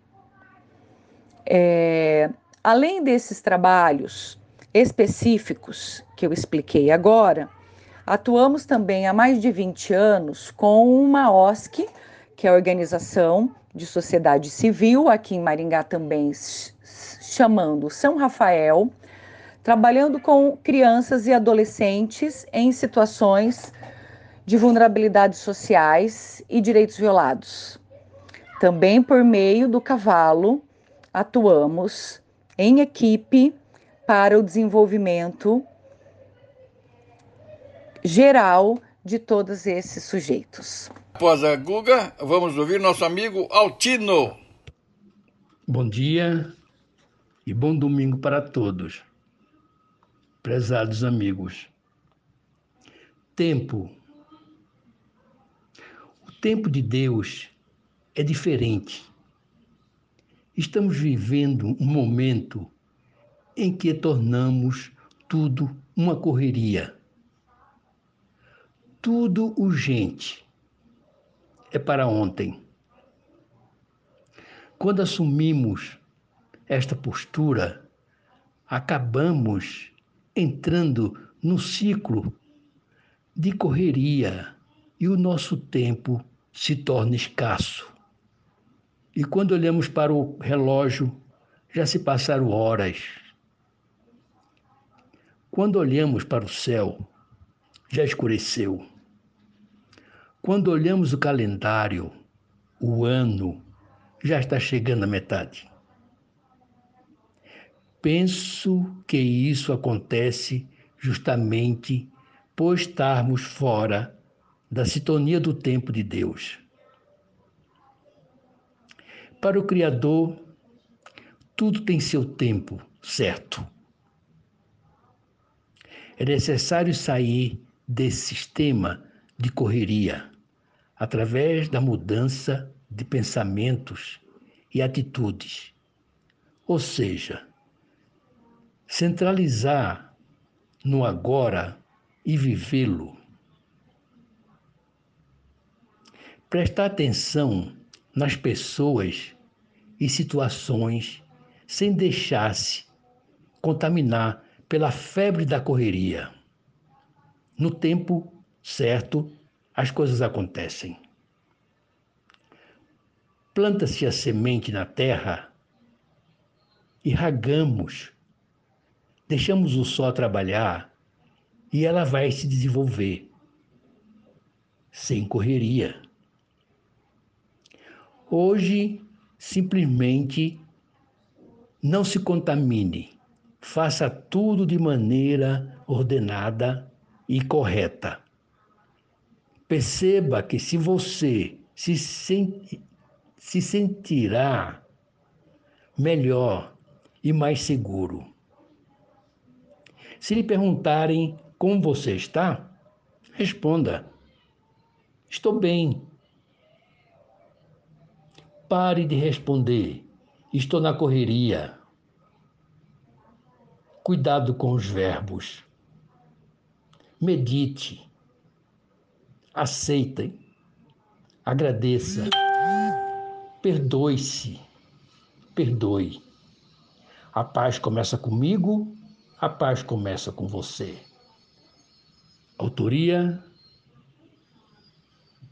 É, além desses trabalhos específicos que eu expliquei agora, Atuamos também há mais de 20 anos com uma OSC, que é a Organização de Sociedade Civil, aqui em Maringá também chamando São Rafael, trabalhando com crianças e adolescentes em situações de vulnerabilidades sociais e direitos violados. Também por meio do cavalo, atuamos em equipe para o desenvolvimento geral de todos esses sujeitos.
Após a Guga, vamos ouvir nosso amigo Altino.
Bom dia e bom domingo para todos, prezados amigos. Tempo. O tempo de Deus é diferente. Estamos vivendo um momento em que tornamos tudo uma correria tudo urgente. É para ontem. Quando assumimos esta postura, acabamos entrando no ciclo de correria e o nosso tempo se torna escasso. E quando olhamos para o relógio, já se passaram horas. Quando olhamos para o céu, já escureceu. Quando olhamos o calendário, o ano já está chegando à metade. Penso que isso acontece justamente por estarmos fora da sintonia do tempo de Deus. Para o Criador, tudo tem seu tempo certo. É necessário sair desse sistema de correria através da mudança de pensamentos e atitudes. Ou seja, centralizar no agora e vivê-lo. Prestar atenção nas pessoas e situações sem deixar-se contaminar pela febre da correria. No tempo certo, as coisas acontecem. Planta-se a semente na terra e ragamos, deixamos o sol trabalhar e ela vai se desenvolver, sem correria. Hoje, simplesmente não se contamine, faça tudo de maneira ordenada e correta
Perceba que se você se, senti, se sentirá melhor e mais seguro. Se lhe perguntarem como você está, responda: Estou bem. Pare de responder: Estou na correria. Cuidado com os verbos. Medite. Aceitem. Agradeça. Perdoe-se. Perdoe. A paz começa comigo, a paz começa com você. Autoria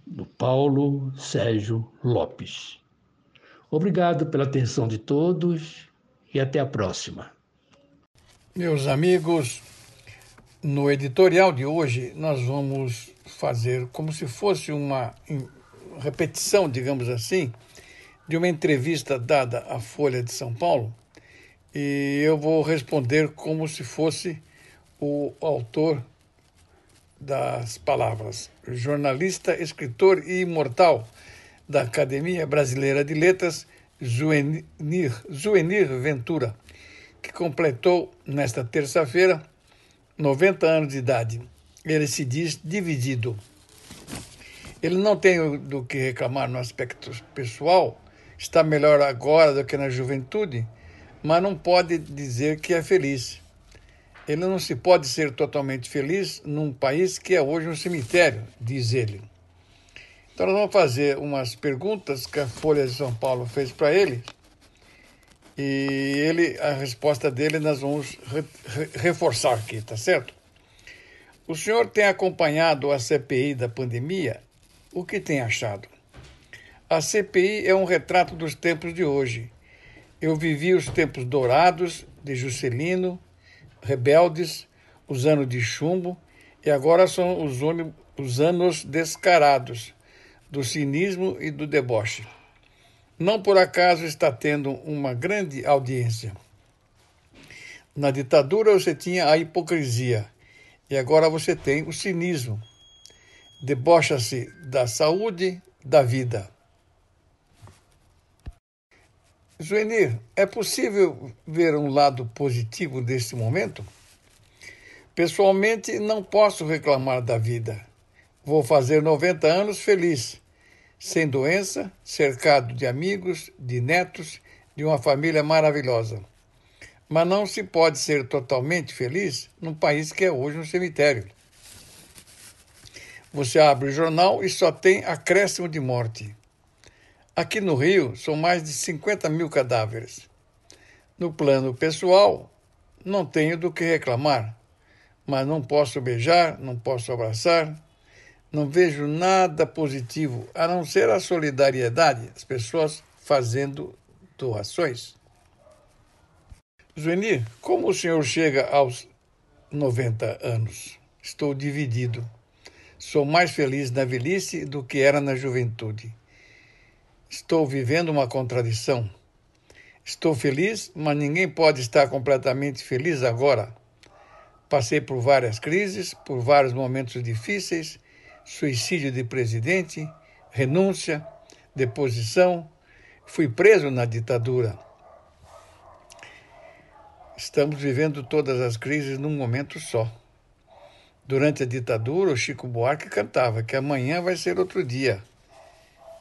do Paulo Sérgio Lopes. Obrigado pela atenção de todos e até a próxima.
Meus amigos, no editorial de hoje nós vamos fazer como se fosse uma repetição, digamos assim, de uma entrevista dada à Folha de São Paulo e eu vou responder como se fosse o autor das palavras, jornalista, escritor e imortal da Academia Brasileira de Letras, Zuenir, Zuenir Ventura, que completou nesta terça-feira 90 anos de idade. Ele se diz dividido. Ele não tem do que reclamar no aspecto pessoal, está melhor agora do que na juventude, mas não pode dizer que é feliz. Ele não se pode ser totalmente feliz num país que é hoje um cemitério, diz ele. Então, nós vamos fazer umas perguntas que a Folha de São Paulo fez para ele. E ele, a resposta dele nós vamos re, re, reforçar aqui, tá certo? O senhor tem acompanhado a CPI da pandemia? O que tem achado? A CPI é um retrato dos tempos de hoje. Eu vivi os tempos dourados de Juscelino, rebeldes, os anos de chumbo, e agora são os, os anos descarados do cinismo e do deboche. Não por acaso está tendo uma grande audiência. Na ditadura você tinha a hipocrisia e agora você tem o cinismo. Debocha-se da saúde, da vida. Zuenir, é possível ver um lado positivo deste momento? Pessoalmente, não posso reclamar da vida. Vou fazer 90 anos feliz, sem doença, cercado de amigos, de netos, de uma família maravilhosa. Mas não se pode ser totalmente feliz num país que é hoje um cemitério. Você abre o jornal e só tem acréscimo de morte. Aqui no Rio são mais de 50 mil cadáveres. No plano pessoal, não tenho do que reclamar, mas não posso beijar, não posso abraçar, não vejo nada positivo a não ser a solidariedade, as pessoas fazendo doações. Zuenir, como o senhor chega aos 90 anos? Estou dividido. Sou mais feliz na velhice do que era na juventude. Estou vivendo uma contradição. Estou feliz, mas ninguém pode estar completamente feliz agora. Passei por várias crises, por vários momentos difíceis suicídio de presidente, renúncia, deposição, fui preso na ditadura. Estamos vivendo todas as crises num momento só. Durante a ditadura, o Chico Buarque cantava que amanhã vai ser outro dia.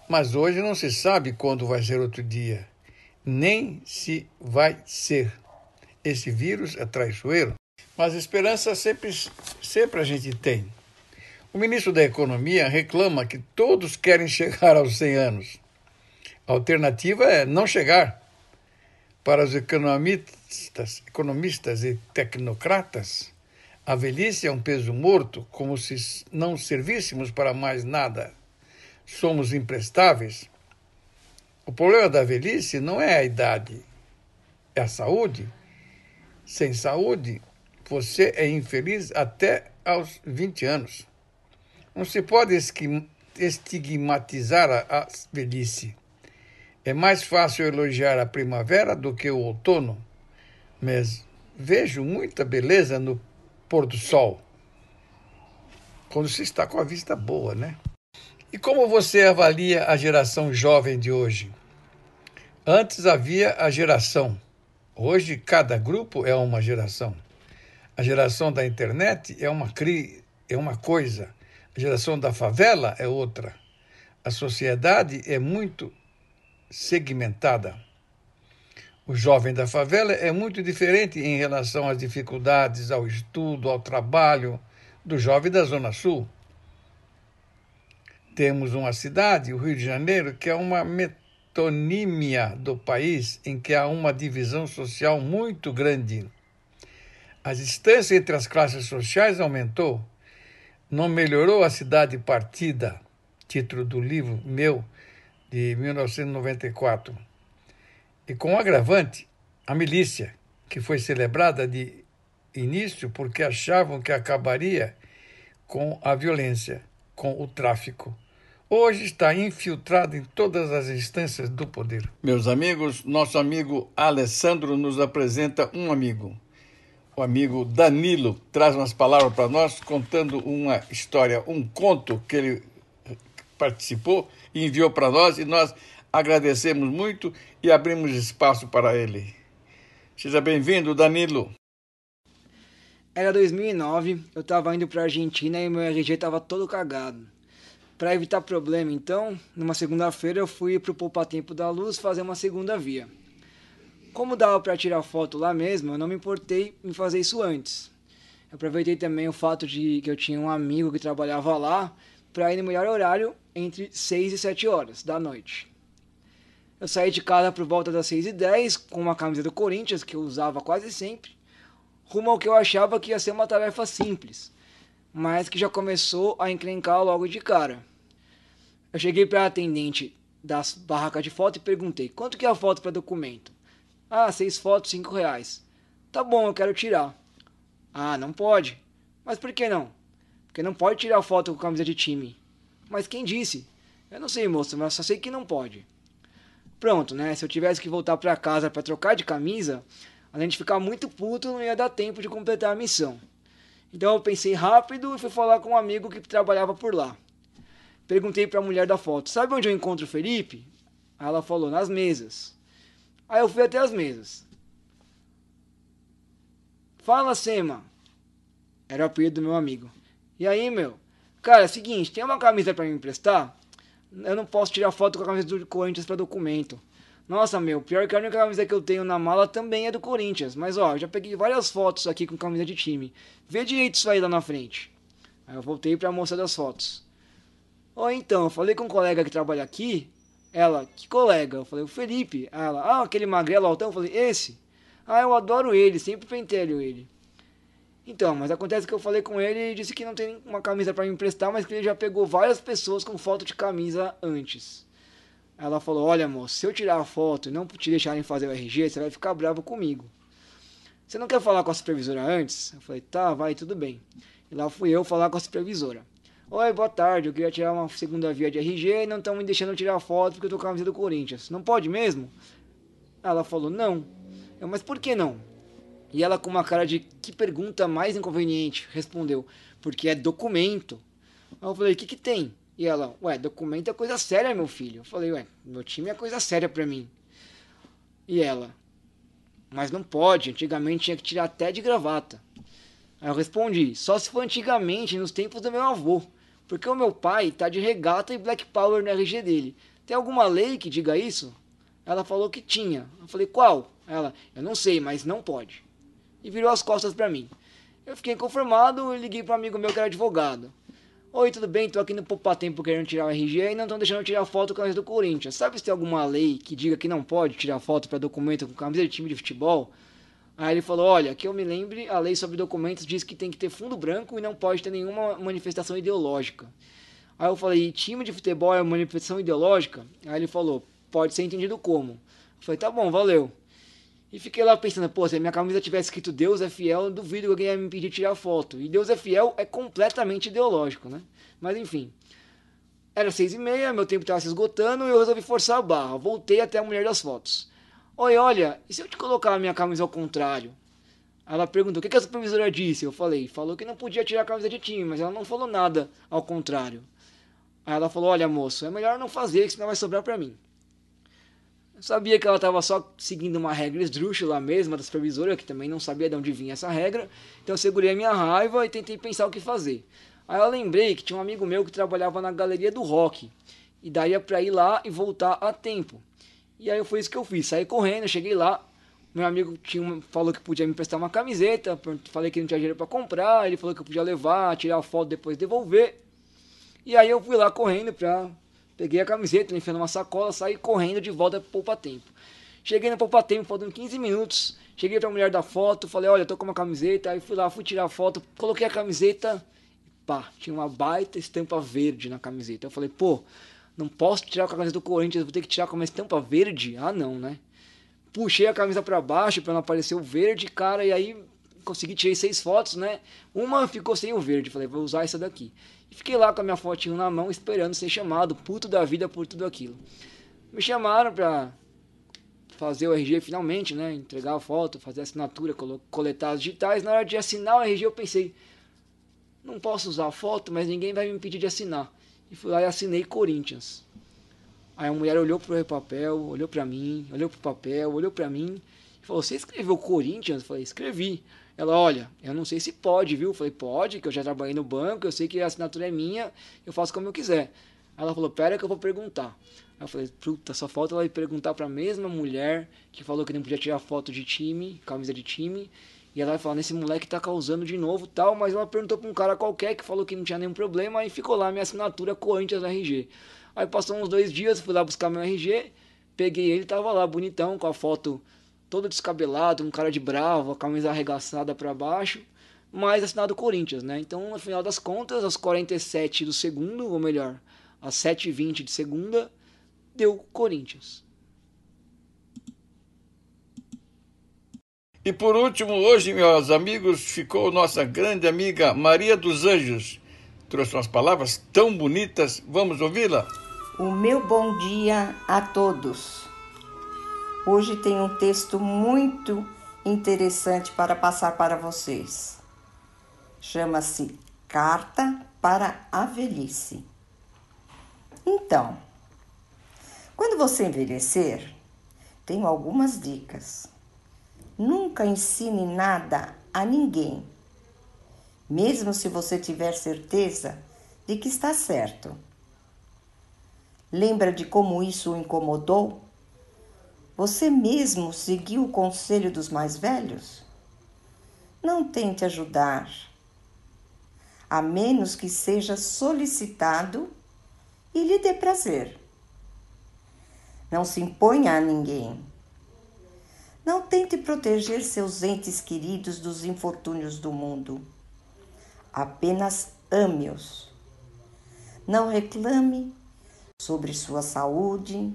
Mas hoje não se sabe quando vai ser outro dia, nem se vai ser. Esse vírus é traiçoeiro, mas esperança sempre, sempre a gente tem. O ministro da Economia reclama que todos querem chegar aos 100 anos. A alternativa é não chegar. Para os economistas, economistas e tecnocratas, a velhice é um peso morto, como se não servíssemos para mais nada. Somos imprestáveis. O problema da velhice não é a idade, é a saúde. Sem saúde, você é infeliz até aos 20 anos. Não se pode estigmatizar a velhice. É mais fácil elogiar a primavera do que o outono, mas vejo muita beleza no pôr do sol, quando se está com a vista boa, né? E como você avalia a geração jovem de hoje? Antes havia a geração. Hoje cada grupo é uma geração. A geração da internet é uma cri... é uma coisa. A geração da favela é outra. A sociedade é muito segmentada. O jovem da favela é muito diferente em relação às dificuldades, ao estudo, ao trabalho do jovem da Zona Sul. Temos uma cidade, o Rio de Janeiro, que é uma metonímia do país em que há uma divisão social muito grande. A distância entre as classes sociais aumentou. Não melhorou a cidade partida, título do livro meu de 1994 e com um agravante, a milícia, que foi celebrada de início porque achavam que acabaria com a violência, com o tráfico. Hoje está infiltrado em todas as instâncias do poder. Meus amigos, nosso amigo Alessandro nos apresenta um amigo. O amigo Danilo traz umas palavras para nós, contando uma história, um conto que ele participou e enviou para nós, e nós agradecemos muito e abrimos espaço para ele. Seja bem-vindo, Danilo.
Era 2009, eu estava indo para a Argentina e meu RG estava todo cagado. Para evitar problema, então, numa segunda-feira eu fui para o Poupa Tempo da Luz fazer uma segunda via. Como dava para tirar foto lá mesmo, eu não me importei em fazer isso antes. Eu aproveitei também o fato de que eu tinha um amigo que trabalhava lá para ir no melhor horário entre 6 e 7 horas da noite. Eu saí de casa por volta das 6 e 10 com uma camisa do Corinthians que eu usava quase sempre, rumo ao que eu achava que ia ser uma tarefa simples, mas que já começou a encrencar logo de cara. Eu cheguei para a atendente das barracas de foto e perguntei: quanto que é a foto para documento? Ah, seis fotos, cinco reais. Tá bom, eu quero tirar. Ah, não pode. Mas por que não? Porque não pode tirar foto com camisa de time. Mas quem disse? Eu não sei, moça, mas só sei que não pode. Pronto, né? Se eu tivesse que voltar para casa para trocar de camisa, além de ficar muito puto, não ia dar tempo de completar a missão. Então eu pensei rápido e fui falar com um amigo que trabalhava por lá. Perguntei para a mulher da foto: "Sabe onde eu encontro o Felipe?" Aí ela falou: "Nas mesas." Aí eu fui até as mesas. Fala, Sema. Era o apelido do meu amigo. E aí, meu? Cara, é seguinte, tem uma camisa para me emprestar? eu não posso tirar foto com a camisa do Corinthians para documento. Nossa, meu, pior que a única camisa que eu tenho na mala também é do Corinthians. Mas ó, já peguei várias fotos aqui com camisa de time. Vê direito isso aí lá na frente. Aí eu voltei pra moça das fotos. Ó, então, eu falei com um colega que trabalha aqui. Ela, que colega? Eu falei, o Felipe. Ela, ah, aquele magrelo altão. Eu falei, esse? Ah, eu adoro ele, sempre pentelho ele. Então, mas acontece que eu falei com ele e disse que não tem uma camisa para me emprestar, mas que ele já pegou várias pessoas com foto de camisa antes. Ela falou: Olha, moço, se eu tirar a foto e não te deixarem fazer o RG, você vai ficar bravo comigo. Você não quer falar com a supervisora antes? Eu falei: Tá, vai, tudo bem. E lá fui eu falar com a supervisora. Oi, boa tarde, eu queria tirar uma segunda via de RG e não estão me deixando tirar foto porque eu tô com a camisa do Corinthians. Não pode mesmo? Ela falou: Não. Eu, mas por que não? E ela, com uma cara de que pergunta mais inconveniente, respondeu: Porque é documento. Eu falei: O que, que tem? E ela: Ué, documento é coisa séria, meu filho. Eu falei: Ué, meu time é coisa séria pra mim. E ela: Mas não pode, antigamente tinha que tirar até de gravata. Aí eu respondi: Só se for antigamente, nos tempos do meu avô. Porque o meu pai tá de regata e black power no RG dele. Tem alguma lei que diga isso? Ela falou que tinha. Eu falei: Qual? Ela: Eu não sei, mas não pode e virou as costas para mim. Eu fiquei inconformado e liguei para um amigo meu que era advogado. Oi, tudo bem? Tô aqui no Poupa Tempo querendo tirar o RG e não estão deixando tirar foto com a camisa do Corinthians. Sabe se tem alguma lei que diga que não pode tirar foto para documento com camisa de time de futebol? Aí ele falou: Olha, que eu me lembre, a lei sobre documentos diz que tem que ter fundo branco e não pode ter nenhuma manifestação ideológica. Aí eu falei: time de futebol é manifestação ideológica? Aí ele falou: Pode ser entendido como. Eu falei: Tá bom, valeu. E fiquei lá pensando, pô, se a minha camisa tivesse escrito Deus é fiel, duvido que alguém ia me impedir de tirar foto. E Deus é fiel é completamente ideológico, né? Mas enfim. Era seis e meia, meu tempo estava se esgotando e eu resolvi forçar a barra. Voltei até a mulher das fotos. Oi, olha, e se eu te colocar a minha camisa ao contrário? Ela perguntou, o que, que a supervisora disse? Eu falei, falou que não podia tirar a camisa de time, mas ela não falou nada ao contrário. Aí ela falou: Olha, moço, é melhor não fazer, que senão vai sobrar para mim. Sabia que ela estava só seguindo uma regra esdrúxula mesmo, da supervisora, que também não sabia de onde vinha essa regra. Então eu segurei a minha raiva e tentei pensar o que fazer. Aí eu lembrei que tinha um amigo meu que trabalhava na galeria do rock. E daria para ir lá e voltar a tempo. E aí foi isso que eu fiz. Saí correndo, cheguei lá. Meu amigo tinha uma, falou que podia me emprestar uma camiseta. Falei que não tinha dinheiro para comprar. Ele falou que eu podia levar, tirar a foto depois devolver. E aí eu fui lá correndo pra. Peguei a camiseta, enfiei numa sacola, saí correndo de volta pro Poupa Tempo. Cheguei no Poupa Tempo, faltando 15 minutos. Cheguei pra mulher da foto, falei, olha, tô com uma camiseta. Aí fui lá, fui tirar a foto, coloquei a camiseta. Pá, tinha uma baita estampa verde na camiseta. Eu falei, pô, não posso tirar com a camisa do Corinthians, vou ter que tirar com uma estampa verde? Ah, não, né? Puxei a camisa para baixo para não aparecer o verde, cara, e aí consegui tirar seis fotos, né? Uma ficou sem o verde, falei, vou usar essa daqui. E fiquei lá com a minha fotinho na mão, esperando ser chamado, puto da vida por tudo aquilo. Me chamaram pra fazer o RG finalmente, né? Entregar a foto, fazer a assinatura, coletar as digitais. Na hora de assinar o RG eu pensei, não posso usar a foto, mas ninguém vai me impedir de assinar. E fui lá e assinei Corinthians. Aí a mulher olhou pro papel, olhou para mim, olhou pro papel, olhou para mim e falou: "Você escreveu Corinthians?" Eu falei: "Escrevi". Ela: "Olha, eu não sei se pode, viu?" Eu falei: "Pode, que eu já trabalhei no banco, eu sei que a assinatura é minha, eu faço como eu quiser". Ela falou: "Pera que eu vou perguntar". Aí eu falei: "Puta, só falta ela ir perguntar para a mesma mulher que falou que não podia tirar foto de time, camisa de time, e ela vai falar, nesse moleque tá causando de novo tal, mas ela perguntou pra um cara qualquer que falou que não tinha nenhum problema, e ficou lá minha assinatura Corinthians RG. Aí passou uns dois dias, fui lá buscar meu RG, peguei ele, tava lá bonitão, com a foto todo descabelado, um cara de bravo, a camisa arregaçada para baixo, mas assinado Corinthians, né? Então, no final das contas, aos 47 do segundo, ou melhor, às 7h20 de segunda, deu Corinthians.
E por último, hoje, meus amigos, ficou nossa grande amiga Maria dos Anjos. Trouxe umas palavras tão bonitas, vamos ouvi-la?
O meu bom dia a todos. Hoje tem um texto muito interessante para passar para vocês. Chama-se Carta para a Velhice. Então, quando você envelhecer, tenho algumas dicas. Nunca ensine nada a ninguém, mesmo se você tiver certeza de que está certo. Lembra de como isso o incomodou? Você mesmo seguiu o conselho dos mais velhos? Não tente ajudar, a menos que seja solicitado e lhe dê prazer. Não se imponha a ninguém não tente proteger seus entes queridos dos infortúnios do mundo. Apenas ame-os. Não reclame sobre sua saúde,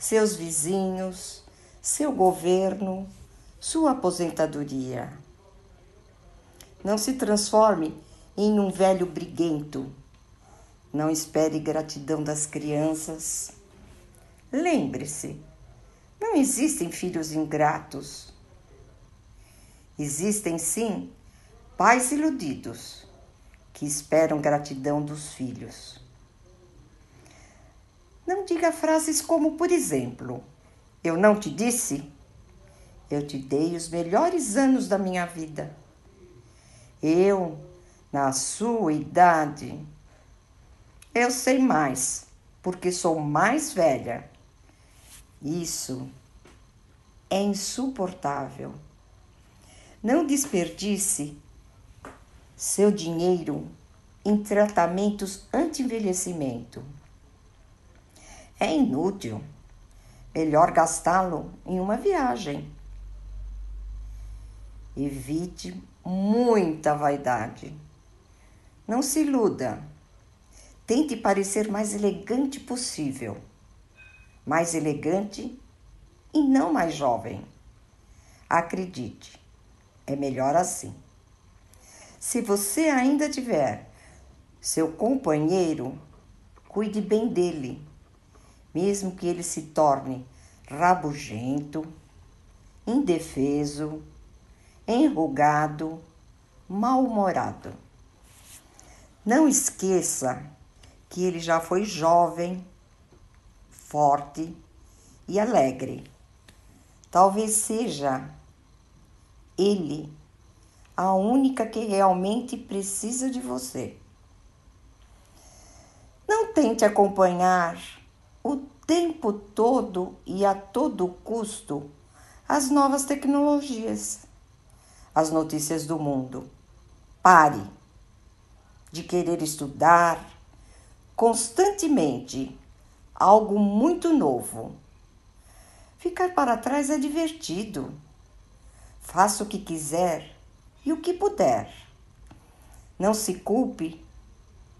seus vizinhos, seu governo, sua aposentadoria. Não se transforme em um velho briguento. Não espere gratidão das crianças. Lembre-se, não existem filhos ingratos. Existem sim pais iludidos que esperam gratidão dos filhos. Não diga frases como, por exemplo, eu não te disse? Eu te dei os melhores anos da minha vida. Eu, na sua idade, eu sei mais, porque sou mais velha isso é insuportável. Não desperdice seu dinheiro em tratamentos anti-envelhecimento. É inútil. Melhor gastá-lo em uma viagem. Evite muita vaidade. Não se iluda. Tente parecer mais elegante possível mais elegante e não mais jovem. Acredite, é melhor assim. Se você ainda tiver seu companheiro, cuide bem dele, mesmo que ele se torne rabugento, indefeso, enrugado, mal-humorado. Não esqueça que ele já foi jovem, forte e alegre. Talvez seja ele a única que realmente precisa de você. Não tente acompanhar o tempo todo e a todo custo as novas tecnologias, as notícias do mundo. Pare de querer estudar constantemente algo muito novo. Ficar para trás é divertido. Faça o que quiser e o que puder. Não se culpe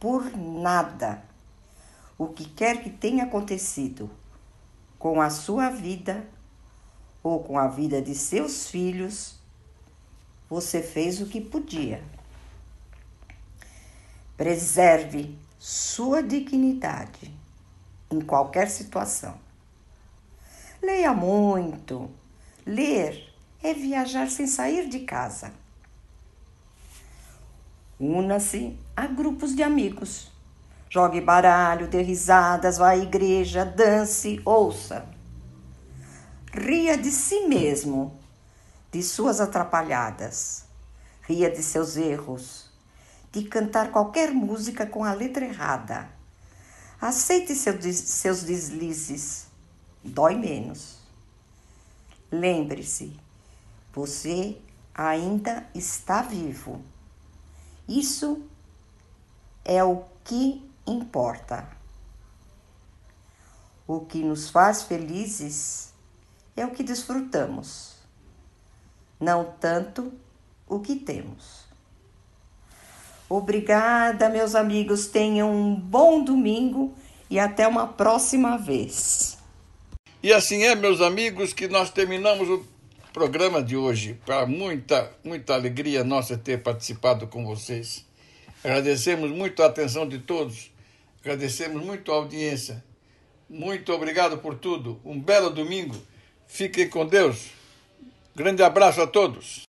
por nada. O que quer que tenha acontecido com a sua vida ou com a vida de seus filhos, você fez o que podia. Preserve sua dignidade em qualquer situação. Leia muito. Ler é viajar sem sair de casa. Una-se a grupos de amigos. Jogue baralho, dê risadas, vá à igreja, dance, ouça. Ria de si mesmo, de suas atrapalhadas. Ria de seus erros, de cantar qualquer música com a letra errada. Aceite seus deslizes, dói menos. Lembre-se, você ainda está vivo. Isso é o que importa. O que nos faz felizes é o que desfrutamos, não tanto o que temos. Obrigada, meus amigos. Tenham um bom domingo e até uma próxima vez.
E assim é, meus amigos, que nós terminamos o programa de hoje. Para muita, muita alegria nossa ter participado com vocês. Agradecemos muito a atenção de todos. Agradecemos muito a audiência. Muito obrigado por tudo. Um belo domingo. Fiquem com Deus. Grande abraço a todos.